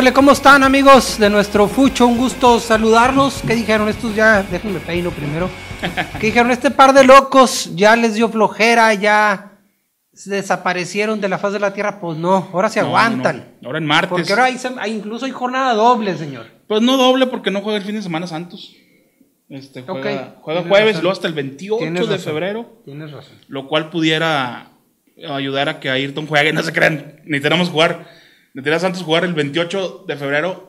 ¿Qué ¿Cómo están amigos de nuestro Fucho? Un gusto saludarlos. ¿Qué dijeron estos ya? Déjenme peino primero. ¿Qué dijeron? Este par de locos ya les dio flojera, ya desaparecieron de la faz de la tierra. Pues no, ahora se aguantan. Ahora en martes. Porque ahora hay, incluso hay jornada doble, señor. Pues no doble porque no juega el fin de semana Santos. Este, juega, juega jueves y luego hasta el 28 de febrero. Tienes razón. Lo cual pudiera ayudar a que Ayrton juegue. No se crean, ni tenemos jugar a Santos jugar el 28 de febrero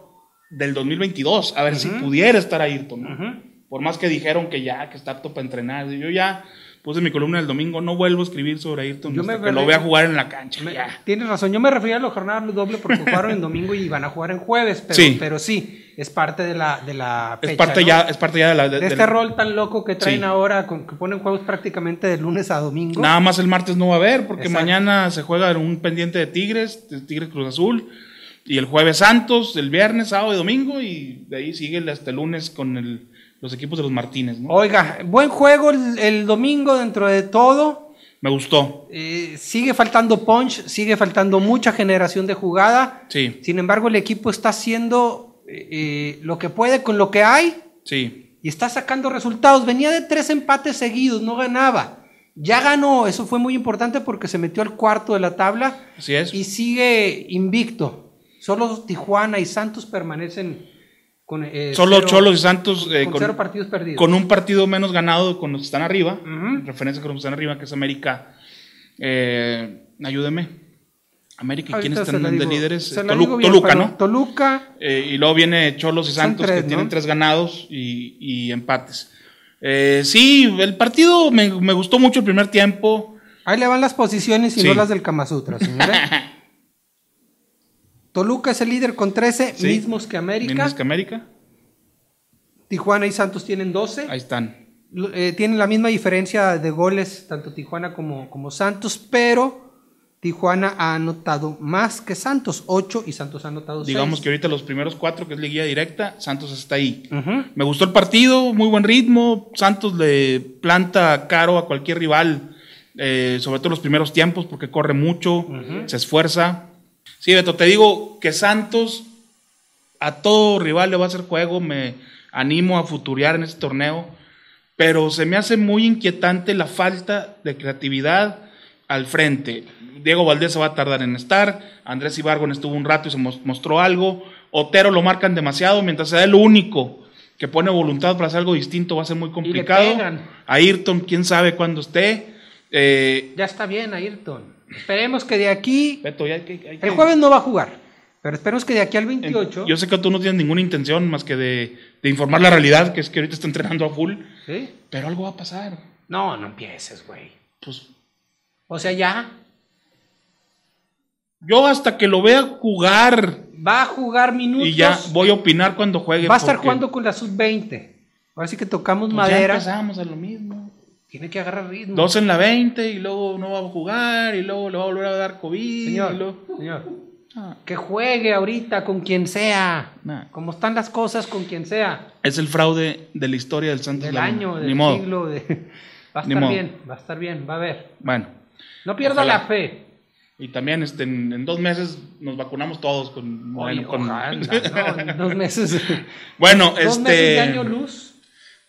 del 2022. A ver si pudiera estar Ayrton. Por más que dijeron que ya, que está apto para entrenar. Yo ya puse mi columna el domingo, no vuelvo a escribir sobre Ayrton yo hasta que lo vea jugar en la cancha. tienes razón, yo me refería a los jornadas doble porque jugaron en domingo y van a jugar en jueves, pero sí, pero sí es parte de la, de la es parte ya Es parte ya de la... De, este rol tan loco que traen ahora, con, que ponen juegos prácticamente de lunes a domingo. Nada más el martes no va a haber, porque mañana se juega un pendiente de Tigres, Tigres Cruz Azul, y el jueves Santos, el viernes, sábado y domingo, y de ahí sigue hasta el lunes con el los equipos de los Martínez. ¿no? Oiga, buen juego el, domingo dentro de todo. Me gustó. Eh, sigue faltando punch, sigue faltando mucha generación de jugada. Sí. Sin embargo, el equipo está haciendo eh, eh, lo que puede con lo que hay. Sí. Y está sacando resultados. Venía de tres empates seguidos, no ganaba. Ya ganó, eso fue muy importante porque se metió al cuarto de la tabla. Así es. Y sigue invicto. Solo Tijuana y Santos permanecen con, eh, Solo Cholos y Santos eh, con, partidos perdidos. con un partido menos ganado con los que están arriba, referencia con los que están arriba, que es América. Eh, ayúdeme. América, ¿y quiénes están de líderes? Toluca, ¿no? Toluca. Eh, y luego viene Cholos y Santos, que tienen tres ganados y, empates. sí, el partido me, gustó mucho el primer tiempo. Ahí le van las posiciones y no las del Kama Sutra, señora. Toluca es el líder con 13, mismos que América. Mismos que América. Tijuana y Santos tienen 12. Ahí están. Eh, tienen la misma diferencia de goles, tanto Tijuana como, como Santos, pero Tijuana ha anotado más que Santos, 8 y Santos ha anotado 6. Digamos que ahorita los primeros 4, que es liguilla directa, Santos está ahí. Me gustó el partido, muy buen ritmo. Santos le planta caro a cualquier rival, eh, sobre todo los primeros tiempos, porque corre mucho, se esfuerza. Sí, Beto, te digo que Santos a todo rival le va a hacer juego, me animo a futurear en este torneo, pero se me hace muy inquietante la falta de creatividad al frente. Diego Valdés se va a tardar en estar, Andrés Ibargon estuvo un rato y se mostró algo, Otero lo marcan demasiado, mientras sea el único que pone voluntad para hacer algo distinto va a ser muy complicado. Ayrton, quién sabe cuándo esté. Eh, ya está bien, Ayrton. Esperemos que de aquí. El jueves no va a jugar. Pero esperemos que de aquí al 28. Yo sé que tú no tienes ninguna intención más que de, informar la realidad, que es que ahorita está entrenando a full. Sí. Pero algo va a pasar. No, no empieces, güey. Pues. O sea, ya. Yo hasta que lo vea jugar. Va a jugar minutos. Y ya voy a opinar cuando juegue. Va a estar jugando con la sub-20. Ahora sí que tocamos pues madera. Ya empezamos a lo mismo. Tiene que agarrar ritmo. Dos en la 20 y luego no va a jugar y luego le va a volver a dar COVID. Señor, señor. Ah. Que juegue ahorita con quien sea. Como están las cosas con quien sea. Es el fraude de la historia del Santos Del año, del siglo. Va a estar bien, va a estar bien, va a ver. Bueno. No pierda la fe. Y también este, en, dos meses nos vacunamos todos con... Oye, con... no, dos meses. bueno, dos este... Meses de año luz.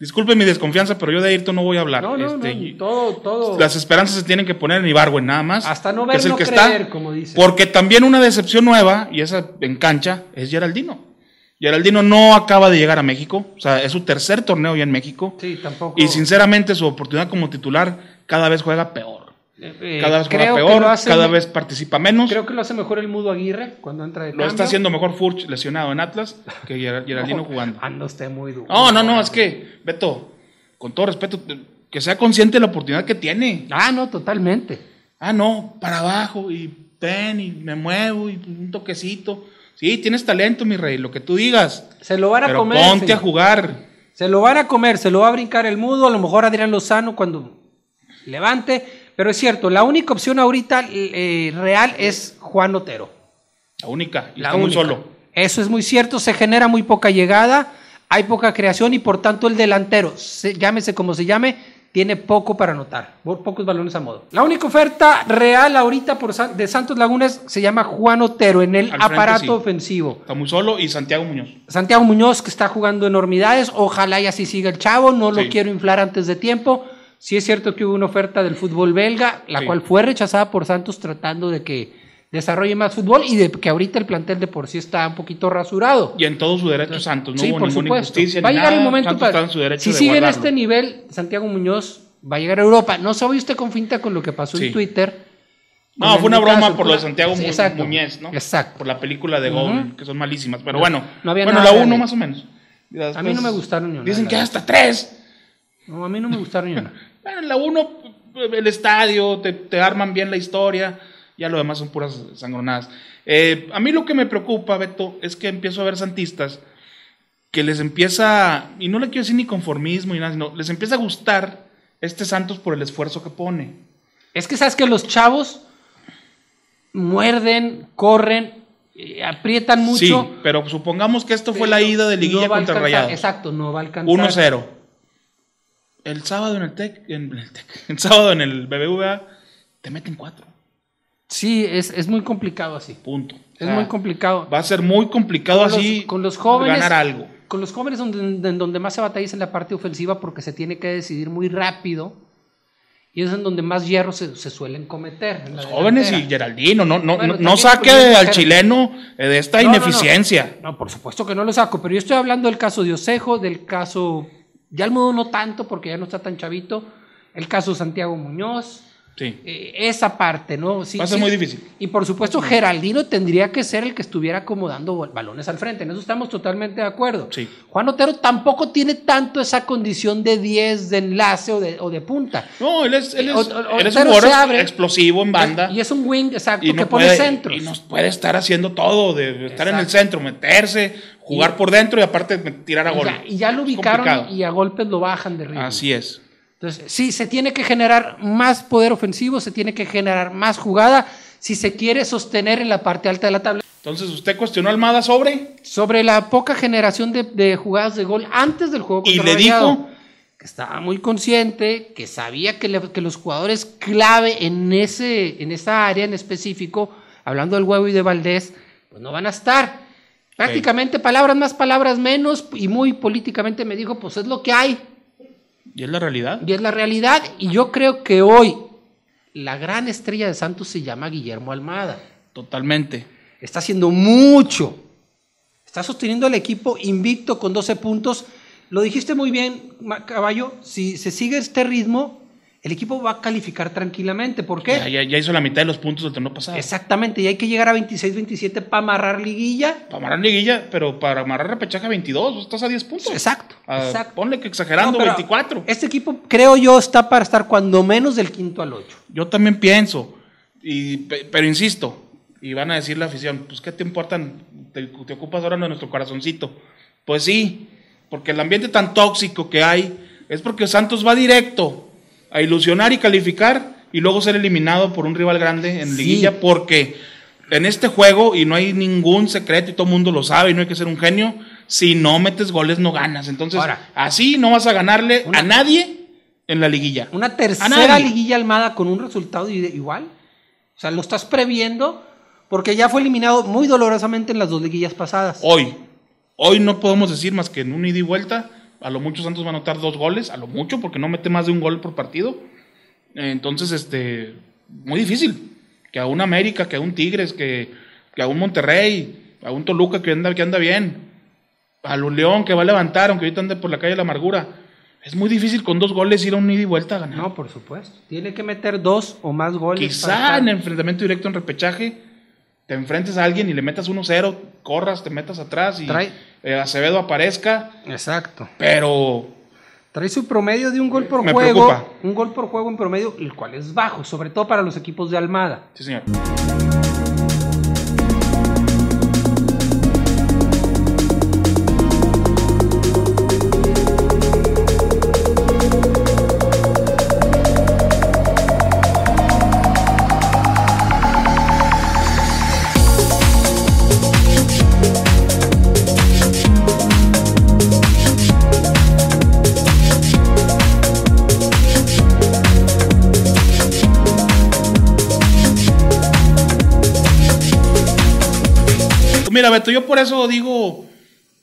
Disculpe mi desconfianza, pero yo de Ayrton no voy a hablar. No, no, este, no, todo, todo. Las esperanzas se tienen que poner en Ibarwen nada más. Hasta no ver, no creer, como dice. Porque también una decepción nueva, y esa en cancha, es Geraldino. Geraldino no acaba de llegar a México, o sea, es su tercer torneo ya en México. Sí, tampoco. Y sinceramente su oportunidad como titular cada vez juega peor. Eh, cada vez juega peor, cada vez participa menos. Creo que lo hace mejor el Mudo Aguirre cuando entra de Lo está haciendo mejor Furch lesionado en Atlas que Geraldino jugando. Anda usted muy duro. No, no, no, es que, Beto, con todo respeto, que sea consciente de la oportunidad que tiene. Ah, no, totalmente. Ah, no, para abajo y ven y me muevo y un toquecito. Sí, tienes talento, mi rey, lo que tú digas. Se lo van a pero comer. Ponte a jugar. Se lo van a comer, se lo va a brincar el mudo, a lo mejor Adrián Lozano cuando levante pero es cierto, la única opción ahorita eh, real es Juan Otero. La única, y la está muy solo. Eso es muy cierto, se genera muy poca llegada, hay poca creación y por tanto el delantero, llámese como se llame, tiene poco para anotar, pocos balones a modo. La única oferta real ahorita por de Santos Lagunas se llama Juan Otero en el aparato ofensivo. Está muy solo y Santiago Muñoz. Santiago Muñoz que está jugando enormidades, ojalá y así siga el chavo, no lo quiero inflar antes de tiempo. Sí es cierto que hubo una oferta del fútbol belga, la cual fue rechazada por Santos tratando de que desarrolle más fútbol y de que ahorita el plantel de por sí está un poquito rasurado. Y en todo su derecho Santos, no hubo por ninguna injusticia. Va a llegar el momento para. Si sigue en este nivel, Santiago Muñoz va a llegar a Europa. No sabe usted con finta con lo que pasó en Twitter. No, fue una broma por lo de Santiago Muñez, ¿no? Exacto. Por la película de Gol, que son malísimas. Pero bueno, no había bueno, la uno más o menos. a mí no me gustaron ni Dicen que hasta tres. No, a mí no me gustaron ni una. bueno, la uno, el estadio, te, te arman bien la historia ya lo demás son puras sangronadas. Eh, a mí lo que me preocupa, Beto, es que empiezo a ver santistas que les empieza, y no le quiero decir ni conformismo ni nada, sino les empieza a gustar este Santos por el esfuerzo que pone. Es que sabes que los chavos muerden, corren, eh, aprietan mucho. Sí, pero supongamos que esto fue la ida de liguilla contra Rayados. Exacto, no va a alcanzar. 1-0. El sábado en el TEC, en el, TEC, el sábado en el BBVA, te meten cuatro. Sí, es, es muy complicado así. Punto. Es muy complicado. Va a ser muy complicado así con los jóvenes, ganar algo. Con los jóvenes donde, en donde más se batalla es en la parte ofensiva porque se tiene que decidir muy rápido. Y es en donde más hierros se, se suelen cometer. Los jóvenes y Geraldino, no, no, no, saque al chileno de esta ineficiencia. No, por supuesto que no lo saco, pero yo estoy hablando del caso de Osejo, del caso, ya al modo no tanto porque ya no está tan chavito, el caso Santiago Muñoz, eh, esa parte, ¿no? Sí, Va a ser muy difícil. Y por supuesto, Geraldino tendría que ser el que estuviera acomodando balones al frente. En eso estamos totalmente de acuerdo. Sí. Juan Otero tampoco tiene tanto esa condición de 10 de enlace o de, o de punta. No, él es, él es, un jugador explosivo en banda. Y es un wing, exacto, que pone centros. Y nos puede estar haciendo todo, de estar en el centro, meterse, jugar por dentro y aparte tirar a gol. y ya lo ubicaron y a golpes lo bajan de ritmo. Así es. Entonces, sí, se tiene que generar más poder ofensivo, se tiene que generar más jugada si se quiere sostener en la parte alta de la tabla. Entonces, ¿usted cuestionó a Almada sobre? Sobre la poca generación de, jugadas de gol antes del juego. Y le dijo que estaba muy consciente, que sabía que, los jugadores clave en, ese, en esa área en específico, hablando del huevo y de Valdés, pues no van a estar. Prácticamente palabras más, palabras menos, y muy políticamente me dijo, pues es lo que hay. Y es la realidad. Y es la realidad. Y yo creo que hoy la gran estrella de Santos se llama Guillermo Almada. Totalmente. Está haciendo mucho. Está sosteniendo al equipo invicto con 12 puntos. Lo dijiste muy bien, Caballo. Si se sigue este ritmo, el equipo va a calificar tranquilamente. ¿Por qué? Ya, hizo la mitad de los puntos del torneo pasado. Exactamente, y hay que llegar a 26-27 para amarrar liguilla. Para amarrar liguilla, pero para amarrar repechaje a 22, estás a 10 puntos. Exacto, ah, exacto. Ponle que exagerando, 24. Este equipo, creo yo, está para estar cuando menos del quinto al 8. Yo también pienso, y, pero insisto, y van a decir la afición, pues ¿qué te importan? Te, te ocupas ahora de nuestro corazoncito. Pues sí, porque el ambiente tan tóxico que hay es porque Santos va directo a ilusionar y calificar y luego ser eliminado por un rival grande en liguilla porque en este juego, y no hay ningún secreto y todo el mundo lo sabe y no hay que ser un genio, si no metes goles no ganas. Entonces, así no vas a ganarle a nadie en la liguilla. Una tercera liguilla almada con un resultado igual. O sea, lo estás previendo porque ya fue eliminado muy dolorosamente en las dos liguillas pasadas. Hoy, hoy no podemos decir más que en un ida y vuelta a lo mucho Santos va a anotar dos goles, a lo mucho, porque no mete más de un gol por partido. Entonces, este, muy difícil. Que a un América, que a un Tigres, que, a un Monterrey, a un Toluca que anda, que anda bien, a un León que va a levantar, aunque ahorita ande por la calle de la amargura. Es muy difícil con dos goles ir a un ida y vuelta a ganar. No, por supuesto. Tiene que meter dos o más goles. Quizá en enfrentamiento directo en repechaje te enfrentes a alguien y le metas 1-0, corras, te metas atrás y eh, Acevedo aparezca. Exacto. Pero. Trae su promedio de un gol por juego. Un gol por juego en promedio, el cual es bajo, sobre todo para los equipos de Almada. Sí, señor. Mira, Beto, yo por eso digo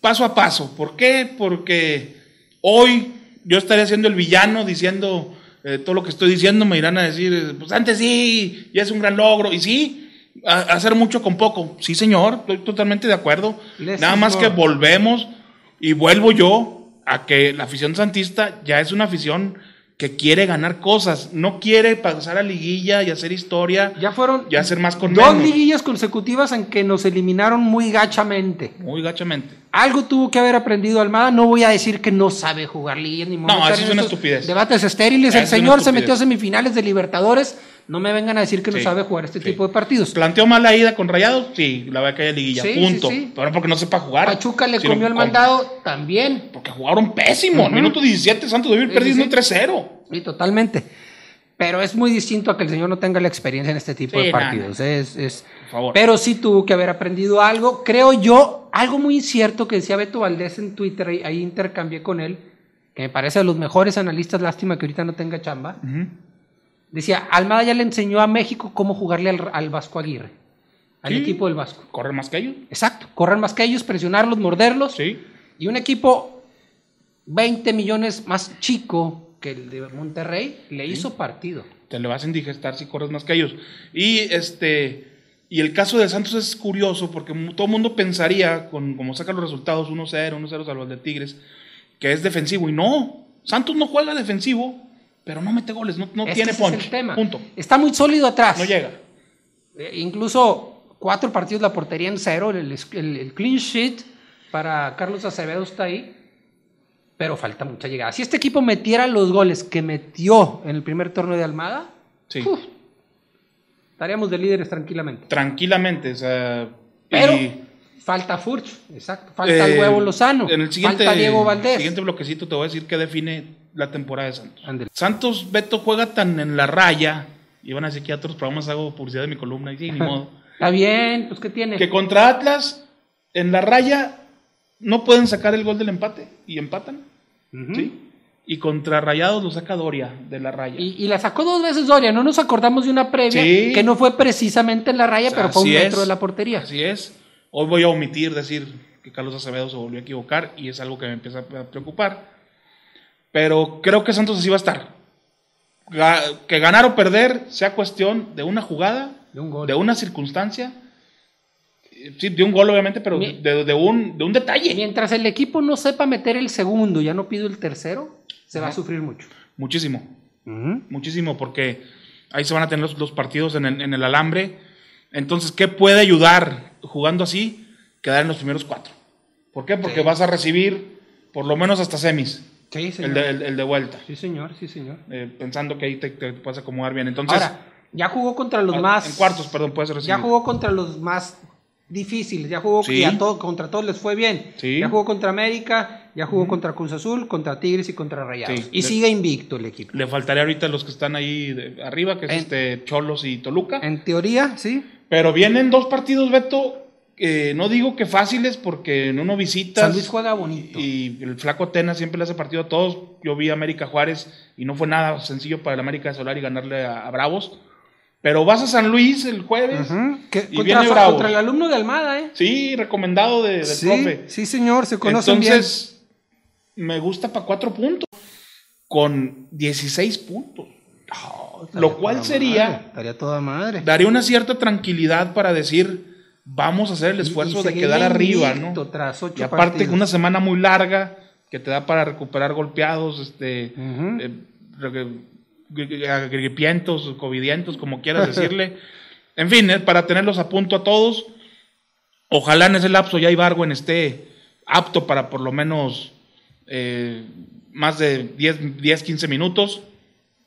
paso a paso. ¿Por qué? Porque hoy yo estaré siendo el villano diciendo eh, todo lo que estoy diciendo, me irán a decir, eh, pues antes sí, ya es un gran logro. Y sí, hacer mucho con poco. Sí, señor, estoy totalmente de acuerdo. Nada más que volvemos y vuelvo yo a que la afición santista ya es una afición que quiere ganar cosas, no quiere pasar a liguilla y hacer historia. Ya fueron y hacer más con dos liguillas consecutivas en que nos eliminaron muy gachamente. Muy gachamente. Algo tuvo que haber aprendido Almada. No voy a decir que no sabe jugar liguillas ni No, eso es una estupidez. Debates estériles. El señor se metió a semifinales de Libertadores no me vengan a decir que no sabe jugar este tipo de partidos. ¿Planteó mal la ida con Rayados? Sí, la verdad que haya liguilla, punto. Pero porque no sepa jugar. Pachuca le comió el mandado también. Porque jugaron pésimo. minuto 17, Santos de perdiendo 3-0. Sí, totalmente. Pero es muy distinto a que el señor no tenga la experiencia en este tipo de partidos. Es, es... Pero sí tuvo que haber aprendido algo. Creo yo, algo muy incierto que decía Beto Valdés en Twitter, ahí, intercambié con él, que me parece de los mejores analistas, lástima que ahorita no tenga chamba. Decía, Almada ya le enseñó a México cómo jugarle al, Vasco Aguirre, al equipo del Vasco. Correr más que ellos. Exacto, correr más que ellos, presionarlos, morderlos. Sí. Y un equipo 20 millones más chico que el de Monterrey le hizo partido. Te le vas a indigestar si corres más que ellos. Y este y el caso de Santos es curioso porque todo el mundo pensaría, con como sacan los resultados 1-0, 1-0 salvo el de Tigres, que es defensivo. Y no, Santos no juega defensivo pero no mete goles, no, tiene punch. Punto. Está muy sólido atrás. No llega. Eh, incluso cuatro partidos la portería en cero, el, clean sheet para Carlos Acevedo está ahí, pero falta mucha llegada. Si este equipo metiera los goles que metió en el primer torneo de Almada, estaríamos de líderes tranquilamente. Tranquilamente, o sea. Pero falta Furch, exacto. Falta el eh, huevo Lozano. En el siguiente, falta Diego Valdés. siguiente bloquecito te voy a decir que define la temporada de Santos. Santos, Beto juega tan en la raya, y van a decir que a otros programas hago publicidad de mi columna, y sí, ni modo. Está bien, pues ¿qué tiene? Que contra Atlas, en la raya, no pueden sacar el gol del empate, y empatan. ¿Sí? Y contra Rayados lo saca Doria de la raya. Y, la sacó dos veces Doria, no nos acordamos de una previa que no fue precisamente en la raya, pero fue un metro de la portería. Así es. Hoy voy a omitir decir que Carlos Acevedo se volvió a equivocar y es algo que me empieza a preocupar. Pero creo que Santos así va a estar. Que ganar o perder sea cuestión de una jugada, de, una circunstancia. Sí, de un gol obviamente, pero de, un, de un detalle. Mientras el equipo no sepa meter el segundo, ya no pido el tercero, se va a sufrir mucho. Muchísimo. Muchísimo, porque ahí se van a tener los, partidos en el, alambre. Entonces, ¿qué puede ayudar jugando así? Quedar en los primeros cuatro. ¿Por qué? Porque vas a recibir por lo menos hasta semis. Sí, señor. El de, vuelta. Sí, señor, sí, señor. Eh, pensando que ahí te, puedes acomodar bien. Entonces, Ahora, ya jugó contra los más. En cuartos, perdón, puedes recibir. Ya jugó contra los más difíciles. Ya jugó todo, contra todos les fue bien. Ya jugó contra América, ya jugó contra Cruz Azul, contra Tigres y contra Rayados. Y sigue invicto el equipo. Le faltaría ahorita los que están ahí arriba, que es este Cholos y Toluca. En teoría, sí. Pero vienen dos partidos, Beto, no digo que fáciles porque en uno visita. San Luis juega bonito. Y el flaco Atenas siempre le hace partido a todos. Yo vi a América Juárez y no fue nada sencillo para el América de Solar y ganarle a, Bravos. Pero vas a San Luis el jueves y contra, viene contra el alumno de Almada, ¿eh? Sí, recomendado de, del sí, profe. Sí, señor, se conocen Entonces, me gusta para cuatro puntos con 16 puntos. Oh, lo cual sería... estaría toda madre. Daría una cierta tranquilidad para decir vamos a hacer el esfuerzo de quedar arriba, ¿no? Tras y aparte una semana muy larga que te da para recuperar golpeados, este, uh covidientos, como quieras decirle. en fin, para tenerlos a punto a todos. Ojalá en ese lapso ya Ibargüen esté apto para por lo menos eh, más de 10, 10, 15 minutos.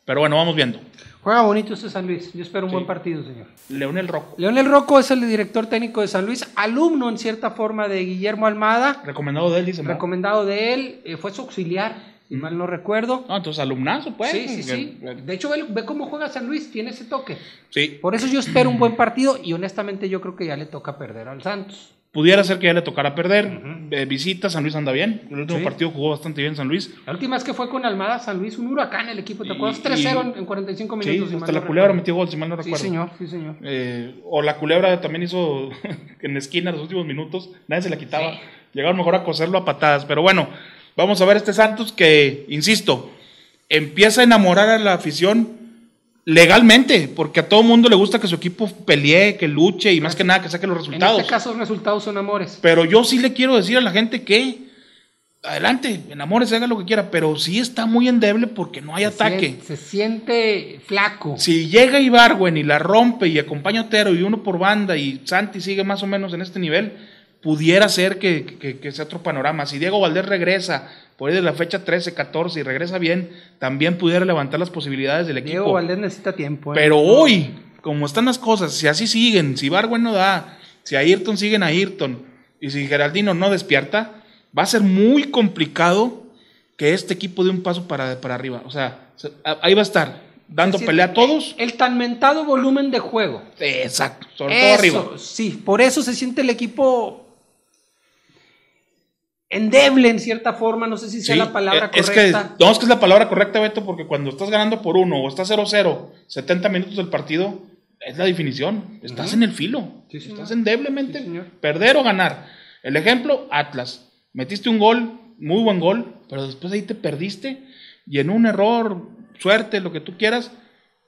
Pero bueno, vamos viendo. Juega bonito este San Luis. Yo espero un buen partido, señor. Leonel Rocco. Leonel Rocco es el director técnico de San Luis, alumno en cierta forma de Guillermo Almada. Recomendado de él, dice. Recomendado de él. Eh, fue su auxiliar, si mal no recuerdo. No, entonces alumnazo, pues. Sí, sí, sí. De hecho, ve, cómo juega San Luis, tiene ese toque. Sí. Por eso yo espero un buen partido y honestamente yo creo que ya le toca perder al Santos. Pudiera ser que ya le tocara perder. Eh, visita, San Luis anda bien. El último Sí. partido jugó bastante bien San Luis. La última vez que fue con Almada San Luis, un huracán el equipo, ¿te acuerdas? y- 3-0 en- en 45 Sí, minutos. si hasta la culebra metió gol, si mal no Sí, recuerdo. señor, sí, señor. Eh, o la culebra también hizo en esquina los últimos minutos. Nadie se la quitaba. Sí. Llegaron mejor a coserlo a patadas. Pero bueno, vamos a ver este Santos que, insisto, empieza a enamorar a la afición legalmente, porque a todo mundo le gusta que su equipo pelee, que luche y más que nada que saque los En resultados. este caso, los resultados son amores. Pero yo sí le quiero decir a la gente que adelante, enamórese, haga lo que quiera, pero sí está muy endeble porque no hay ataque. Se, se siente flaco. Si llega Ibargüen y la rompe y acompaña a Otero y uno por banda y Santi sigue más o menos en este nivel, pudiera ser que, que- que sea otro panorama. Si Diego Valdés regresa por ahí de la fecha 13, 14 y regresa bien, también pudiera levantar las posibilidades del equipo. Diego Valdés necesita tiempo. ¿eh? Pero hoy, como están las cosas, si así siguen, si Ibargüen no da, si Ayrton siguen a Ayrton y si Geraldino no despierta, va a ser muy complicado que este equipo dé un paso para, para arriba. O sea, ahí va a estar, dando Es decir, pelea a todos. El tan mentado volumen de juego. Exacto, sobre todo arriba. Sí, por eso se siente el equipo endeble en cierta forma, no sé si sea Sí, la palabra eh, es correcta. que, no, es que es la palabra correcta, Beto, porque cuando estás ganando por uno o estás 0-0, 70 minutos del partido, es la definición. Estás en el filo. Sí, estás endeblemente. Sí, señor. perder o ganar. El ejemplo, Atlas. Metiste un gol, muy buen gol, pero después ahí te perdiste y en un error, suerte, lo que tú quieras,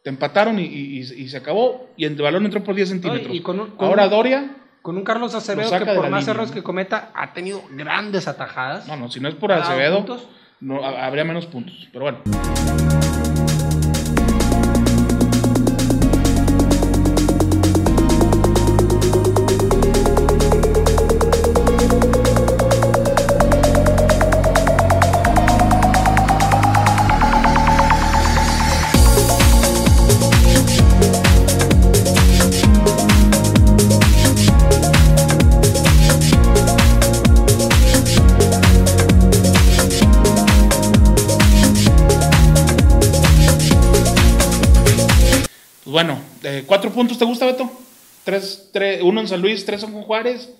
te empataron y, y- y- y se acabó y el balón entró por 10 centímetros. y con un- con Ahora Doria, Con un Carlos Acevedo que por más línea, errores ¿no? que cometa ha tenido grandes atajadas. no, no, si no es por ¿Ha dado Acevedo, no, ha- habría menos puntos. Pero bueno. Tres, tres, uno en San Luis, tres con Juárez.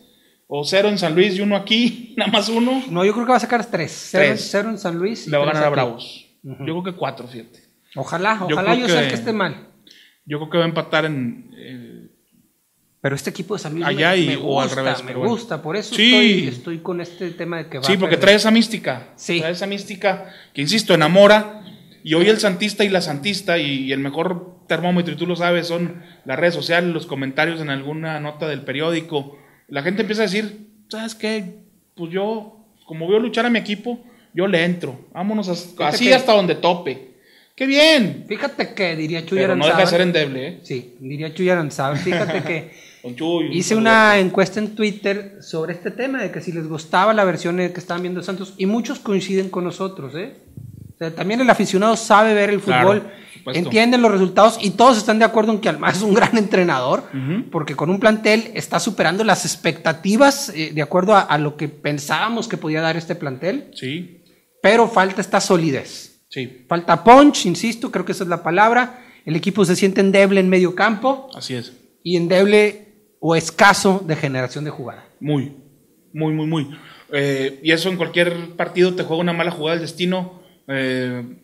O cero en San Luis y uno aquí, nada más uno. No, yo creo que va a sacar tres. Cero, Tres. cero en San Luis. y Le va a ganar a. Bravos. Yo creo que cuatro, fíjate. Ojalá, Yo ojalá creo yo, sea el que- que esté mal. Yo creo que va a empatar en. eh, Pero este equipo de San Luis Allá me, y- me o al gusta, revés, me bueno. gusta. Por eso Sí. estoy, estoy con este tema de que va sí, porque trae esa mística. Sí. Trae esa mística que, insisto, enamora. Y hoy el Santista y la Santista, y, y el mejor termómetro, y tú lo sabes, son las redes sociales, los comentarios en alguna nota del periódico. La gente empieza a decir, ¿sabes qué? Pues yo, como veo luchar a mi equipo, yo le entro. Vámonos a- así que- hasta donde tope. ¡Qué bien! Fíjate que diría Chuy Pero no deja de ser endeble, ¿eh? Sí, diría Chuy Aranzábal. Fíjate que Chuy, hice una encuesta en Twitter sobre este tema, de que si les gustaba la versión que estaban viendo Santos, y muchos coinciden con nosotros, ¿eh? O sea, también el aficionado sabe ver el fútbol. Entienden los resultados y todos están de acuerdo en que Almada es un gran entrenador, porque con un plantel está superando las expectativas eh, de acuerdo a, a lo que pensábamos que podía dar este plantel, Sí, pero falta esta solidez. sí, Falta punch, insisto, creo que esa es la palabra. El equipo se siente endeble en medio campo así es. y endeble o escaso de generación de jugada. Muy, muy, muy, muy. Eh, y eso en cualquier partido te juega una mala jugada del destino. eh,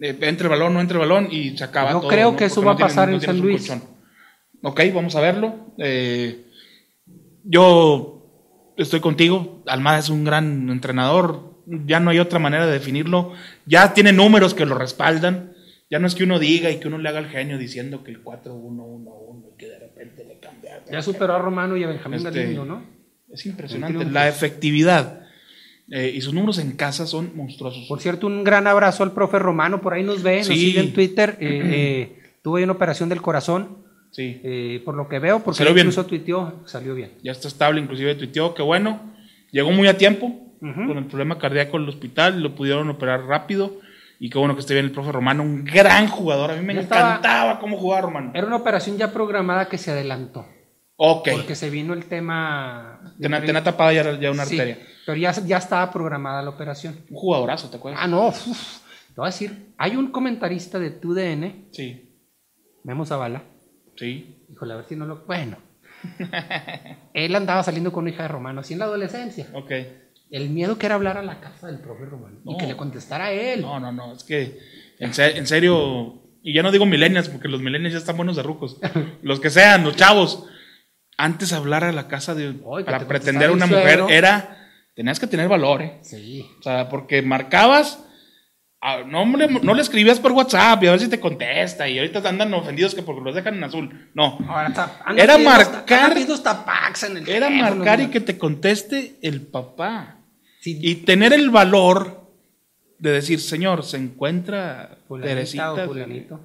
eh, entre el balón, no entre el balón y se acaba Yo todo, creo ¿no? que eso Porque va no a pasar en no San Luis. colchón. Ok, vamos a verlo. Eh, yo estoy contigo. Almada es un gran entrenador. Ya no hay otra manera de definirlo. Ya tiene números que lo respaldan. Ya no es que uno diga y que uno le haga el genio diciendo que el 4-1-1-1 y que de repente le cambia. Ya superó a Romano y a Benjamín Este, Galindo, ¿no? Es impresionante. La efectividad eh, y sus números en casa son monstruosos. Por cierto, un gran abrazo al profe Romano, por ahí nos ve, nos sigue en Twitter. eh, eh, ahí una operación del corazón, Sí, eh, por lo que veo, porque Salió bien. incluso tuiteó, salió bien. ya está estable, inclusive tuiteó que bueno. Llegó muy a tiempo con el problema cardíaco en el hospital, lo pudieron operar rápido. Y qué bueno que esté bien el profe Romano, un gran jugador. A mí me Ya estaba- encantaba cómo jugaba Romano. Era una operación ya programada que se adelantó, Ok, porque se vino el tema... pri- tenía tapada ya, ya una Sí, arteria. pero ya, ya estaba programada la operación. Un jugadorazo, ¿te acuerdas? Ah, no, uf, te voy a decir, hay un comentarista de TUDN, Sí, Memo Zavala, sí. híjole, a ver si no lo... Bueno, Él andaba saliendo con una hija de Romano, así en la adolescencia. Ok. El miedo que era hablar a la casa del profe Romano y que le contestara a él. No, no, no, es que en, en serio, y ya no digo millennials porque los millennials ya están buenos de rucos, los que sean, los chavos, antes hablar a la casa de, para te pretender a una mujer suegro. era, tenías que tener valor, ¿eh? Sí. O sea, porque marcabas, ah, no, no le escribías por WhatsApp y a ver si te contesta y ahorita andan ofendidos que porque los dejan en azul, no. Ahora está, Era marcar- en el Era teléfono, marcar y que te conteste el papá. Sí, Y tener el valor de decir, señor, se encuentra Teresita. o.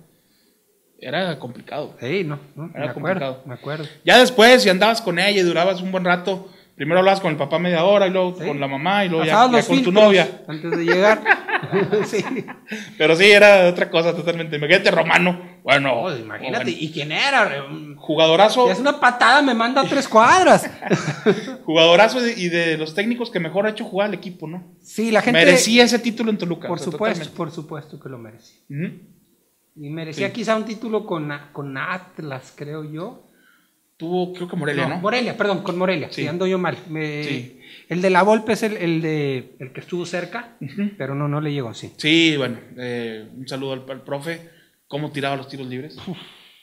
Era complicado. Sí, no, no, me Era acuerdo, complicado. me acuerdo. Ya después, si andabas con ella y durabas un buen rato, primero hablabas con el papá media hora y luego Sí. con la mamá y luego ya, con tu novia. Antes de llegar. sí. Pero sí, era otra cosa totalmente. Imagínate, Romano. Bueno, Oh, imagínate, bueno, ¿y quién era? Un- jugadorazo, hace una patada, me manda a tres cuadras. jugadorazo y de, los técnicos que mejor ha hecho jugar al equipo, ¿no? Sí, la gente. Merecía ese título en Toluca. Por o sea, supuesto, totalmente. por supuesto que lo merecía. Y merecía Sí. quizá un título con, con Atlas, creo yo. Tuvo, creo que Morelia, ¿no? Morelia, perdón, con Morelia. Sí. Ando yo mal. Me- Sí. El de la Volpe es el, el de el que estuvo cerca, pero no, no le llegó, sí. Sí, bueno, eh, un saludo al, al profe. ¿Cómo tiraba los tiros libres?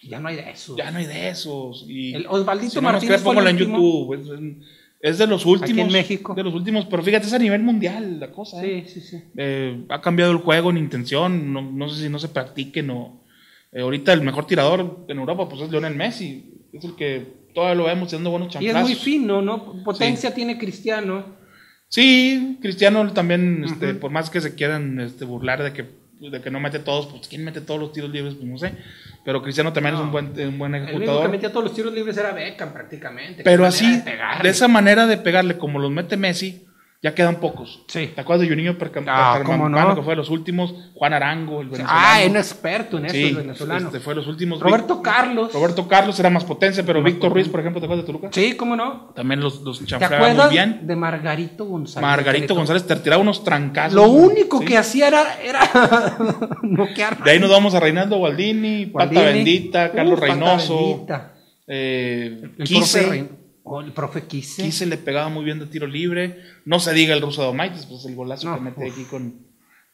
Ya no hay de eso. Ya no hay de esos. Y El Osvaldito si no Martínez fue el póngalo en. YouTube. Es, es de los últimos. en México. De los últimos, pero fíjate, es a nivel mundial la cosa. ¿eh? Sí, sí, sí. Eh, ha cambiado el juego en intención. No, no sé si no se practiquen o. eh, ahorita el mejor tirador en Europa pues es Lionel Messi. Es el que todavía lo vemos dando buenos Y chanclazos. es muy fino, ¿no? Potencia tiene Cristiano. Sí, Cristiano también, este, por más que se quieran este, burlar de que, de que no mete todos, pues ¿quién mete todos los tiros libres? Pues no sé. Pero Cristiano también es un buen, un buen El único que ejecutador. metía todos los tiros libres era Beckham prácticamente. Pero así, de esa manera de pegarle como los mete Messi, ya quedan pocos. Sí. ¿Te acuerdas de Juninho Ah, que fue de los últimos? Juan Arango, el venezolano. Ah, un experto en eso, Sí, el venezolano. este, fue de los últimos. Roberto Carlos. Roberto Carlos era más potencia, pero Víctor Ruiz, por ejemplo, ¿te acuerdas de Toluca? Sí, ¿cómo no? También los, los ¿Te chanfleaba muy bien. de Margarito González? Margarito González te tiraba unos trancazos. Lo único Sí. que hacía era, era noquear. De ahí nos vamos a Reinaldo Gualdini, Pata Gualdini. Bendita, Carlos Uh, Pata Reynoso, Bendita. eh, El Quise. Oh, el profe Quise. Quise le pegaba muy bien de tiro libre. No se diga el ruso de Omaitis, pues el golazo No, que mete uf. aquí con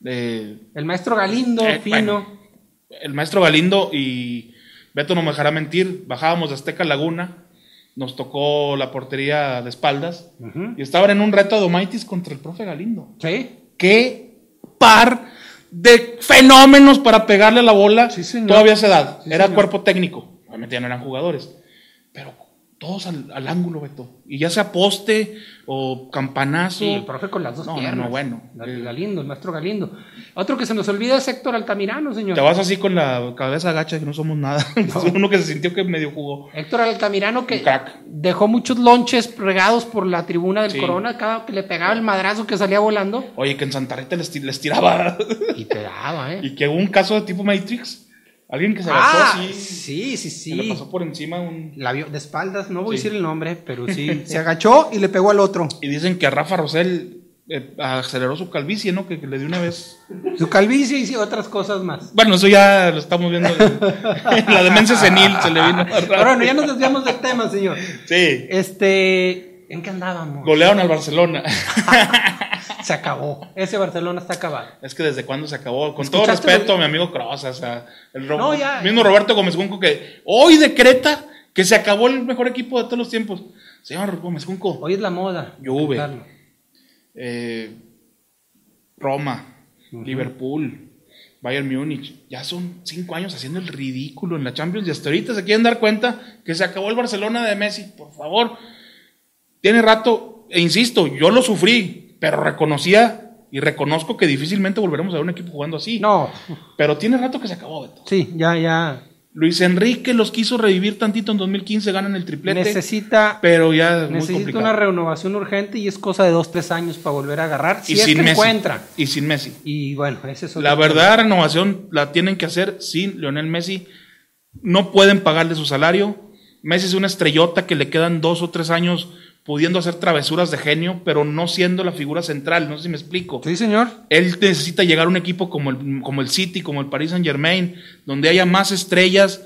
eh, El maestro Galindo, Eh, fino. bueno. el maestro Galindo y Beto no me dejará mentir. Bajábamos de Azteca Laguna, nos tocó la portería de espaldas y estaban en un reto de Omaitis contra el profe Galindo. Sí. qué par de fenómenos para pegarle a la bola. Sí, señor. Todavía a esa edad. Sí, Era señor. cuerpo técnico. Obviamente ya no eran jugadores. Pero todos al, al ángulo, Beto. Y ya sea poste o campanazo. Sí, el profe con las dos No, no, piernas. no, bueno. Gal- Galindo, el maestro Galindo. Otro que se nos olvida es Héctor Altamirano, señor. Te vas así con la cabeza agacha que no somos nada. Uno que se sintió que medio jugó. Héctor Altamirano que dejó muchos lonches regados por la tribuna del Sí. Corona, cada que le pegaba el madrazo que salía volando. Oye, que en Santa Rita les, les tiraba. Y pegaba, ¿eh? y que hubo un caso de tipo Matrix. Alguien que se agachó ah, así. sí, sí, Se le sí. pasó por encima un. La vio de espaldas, no voy Sí. a decir el nombre, pero sí. se agachó y le pegó al otro. Y dicen que a Rafa Rosell eh, aceleró su calvicie, ¿no? Que, que le dio una vez. Su calvicie y otras cosas más. Bueno, eso ya lo estamos viendo. en la demencia senil se le vino. Pero bueno, ya nos desviamos del tema, señor. Sí. Este, ¿en qué andábamos? Golearon al Barcelona. Se acabó. Ese Barcelona está acabado. es que desde cuándo se acabó. Con todo ¿Escuchaste respeto lo- a mi amigo Cross, o sea, el Ro- No, ya. mismo Roberto Gómez Junco que hoy decreta que se acabó el mejor equipo de todos los tiempos. Señor Gómez Junco, Hoy es la moda. Juve. Eh, Roma, Liverpool, Bayern Múnich, ya son cinco años haciendo el ridículo en la Champions y hasta ahorita se quieren dar cuenta que se acabó el Barcelona de Messi. Por favor, tiene rato, e insisto, yo lo sufrí, pero reconocía y reconozco que difícilmente volveremos a ver un equipo jugando así. No, Pero tiene rato que se acabó, Beto. sí, ya, ya. Luis Enrique los quiso revivir tantito en 2015, ganan el triplete, Necesita, pero ya es necesita una renovación urgente y es cosa de dos, tres años para volver a agarrar. Si y es sin que Messi. encuentra. Y sin Messi. Y bueno, ese es otro La verdad, renovación la tienen que hacer sin Lionel Messi. No pueden pagarle su salario. Messi es una estrellota que le quedan dos o tres años pudiendo hacer travesuras de genio, pero no siendo la figura central. No sé si me explico. Sí, señor. Él necesita llegar a un equipo como el, como el City, como el Paris Saint Germain, donde haya más estrellas.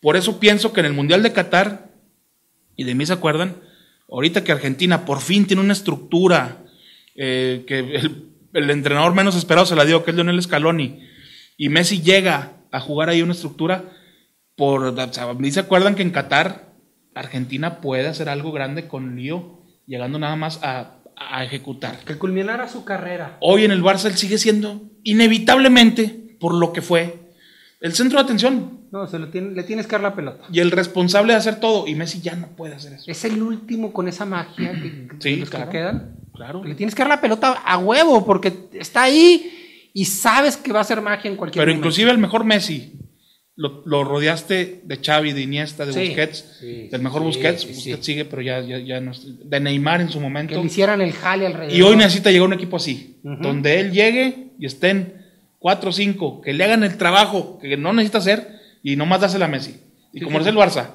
Por eso pienso que en el Mundial de Qatar y de mí se acuerdan, ahorita que Argentina por fin tiene una estructura eh, que el, el, entrenador menos esperado se la dio, que es Lionel Scaloni, y Messi llega a jugar ahí una estructura, por, o sea, mí se acuerdan que en Qatar Argentina puede hacer algo grande con Lío, llegando nada más a, a ejecutar. Que culminara su carrera. Hoy en el Barça él sigue siendo, inevitablemente, por lo que fue, el centro de atención. No, se lo tiene, le tienes que dar la pelota. Y el responsable de hacer todo. Y Messi ya no puede hacer eso. Es el último con esa magia que, Sí, claro. que quedan. Claro. Le tienes que dar la pelota a huevo porque está ahí y sabes que va a ser magia en cualquier Pero momento. inclusive el mejor Messi lo, lo rodeaste de Xavi, de Iniesta, de Sí, Busquets, sí, del mejor sí, Busquets, Busquets sigue, pero ya, ya, ya no de Neymar en su que momento. le hicieran el jale alrededor. Y hoy necesita llegar un equipo así, donde él llegue y estén cuatro o cinco, que le hagan el trabajo que no necesita hacer y nomás dásela a Messi. Y como es el Barça,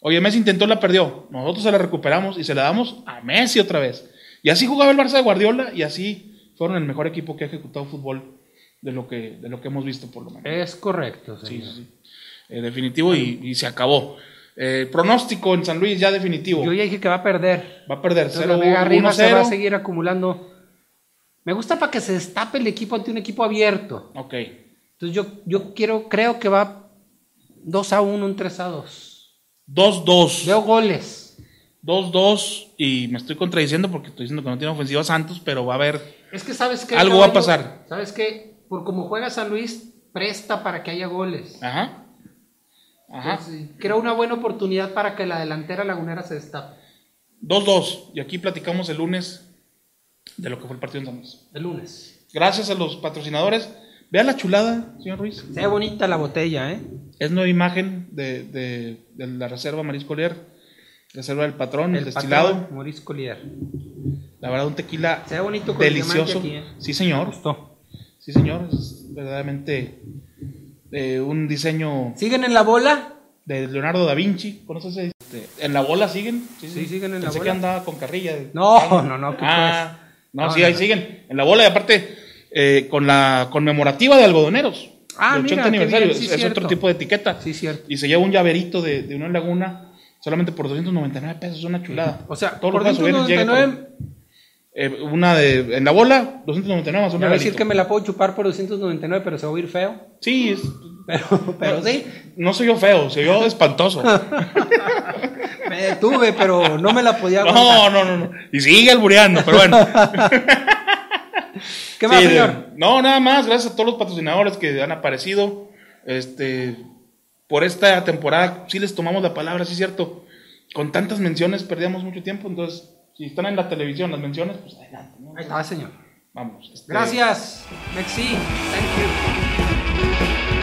oye, Messi intentó, la perdió, nosotros se la recuperamos y se la damos a Messi otra vez. Y así jugaba el Barça de Guardiola y así fueron el mejor equipo que ha ejecutado fútbol de lo que, de lo que hemos visto por lo menos. Es correcto, señor. sí, sí. Eh, definitivo y, y se acabó. Eh, pronóstico en San Luis ya definitivo. Yo ya dije que va a perder. Va a perder Entonces, 0 la Vega se va a 1-0. seguir acumulando. Me gusta para que se destape el equipo ante un equipo abierto. Ok. Entonces yo, yo quiero, creo que va 2 a 1, un 3 a 2. 2-2. Veo goles. 2-2 y me estoy contradiciendo porque estoy diciendo que no tiene ofensiva Santos, pero va a haber... Es que sabes que Algo va a pasar. Sabes que por como juega San Luis presta para que haya goles. Ajá. Ajá. Entonces, creo una buena oportunidad para que la delantera lagunera se destape. 2-2. Y aquí platicamos el lunes de lo que fue el partido en San Luis. El lunes. Gracias a los patrocinadores. Vean la chulada, señor Ruiz. Se ve bonita la botella, ¿eh? Es nueva imagen de, de- de la reserva Marisco Leer, reserva del patrón, el, destilado. patrón, Collier. La verdad, un tequila Se ve bonito con el delicioso. aquí, ¿eh? Sí, Me señor. gustó. Sí, señor. Es verdaderamente eh, un diseño ¿Siguen en la bola? de Leonardo da Vinci. ¿Conoces ese? Este, ¿En la bola siguen? Sí, siguen en la bola. que andaba con carrilla. de- No, no, no, ¿qué Ah, no, No, sí, no, ahí no. siguen. En la bola y aparte eh, con la conmemorativa de algodoneros. Ah, mira, 80 qué aniversario. bien, sí, es es otro tipo de etiqueta. Sí, cierto. Y se lleva un llaverito de, de Unión Laguna solamente por 299 pesos. Una chulada. O sea, Todos por los pasos llega 299, eh, una de en la bola, 299 más un me va a decir que me la puedo chupar por 299, pero se va a oír feo. Sí, es- Pero, pero sí, no soy yo feo, soy yo espantoso. me detuve, pero no me la podía aguantar. No, no, no, no. Y sigue albureando, pero bueno. ¿Qué más, Sí, señor? No, nada más, gracias a todos los patrocinadores que han aparecido. Este, por esta temporada, sí les tomamos la palabra, sí es cierto. Con tantas menciones perdíamos mucho tiempo, entonces, si están en la televisión las menciones, pues adelante. ¿no? Ahí está, señor. Vamos. este, Gracias, Mexi. Thank you.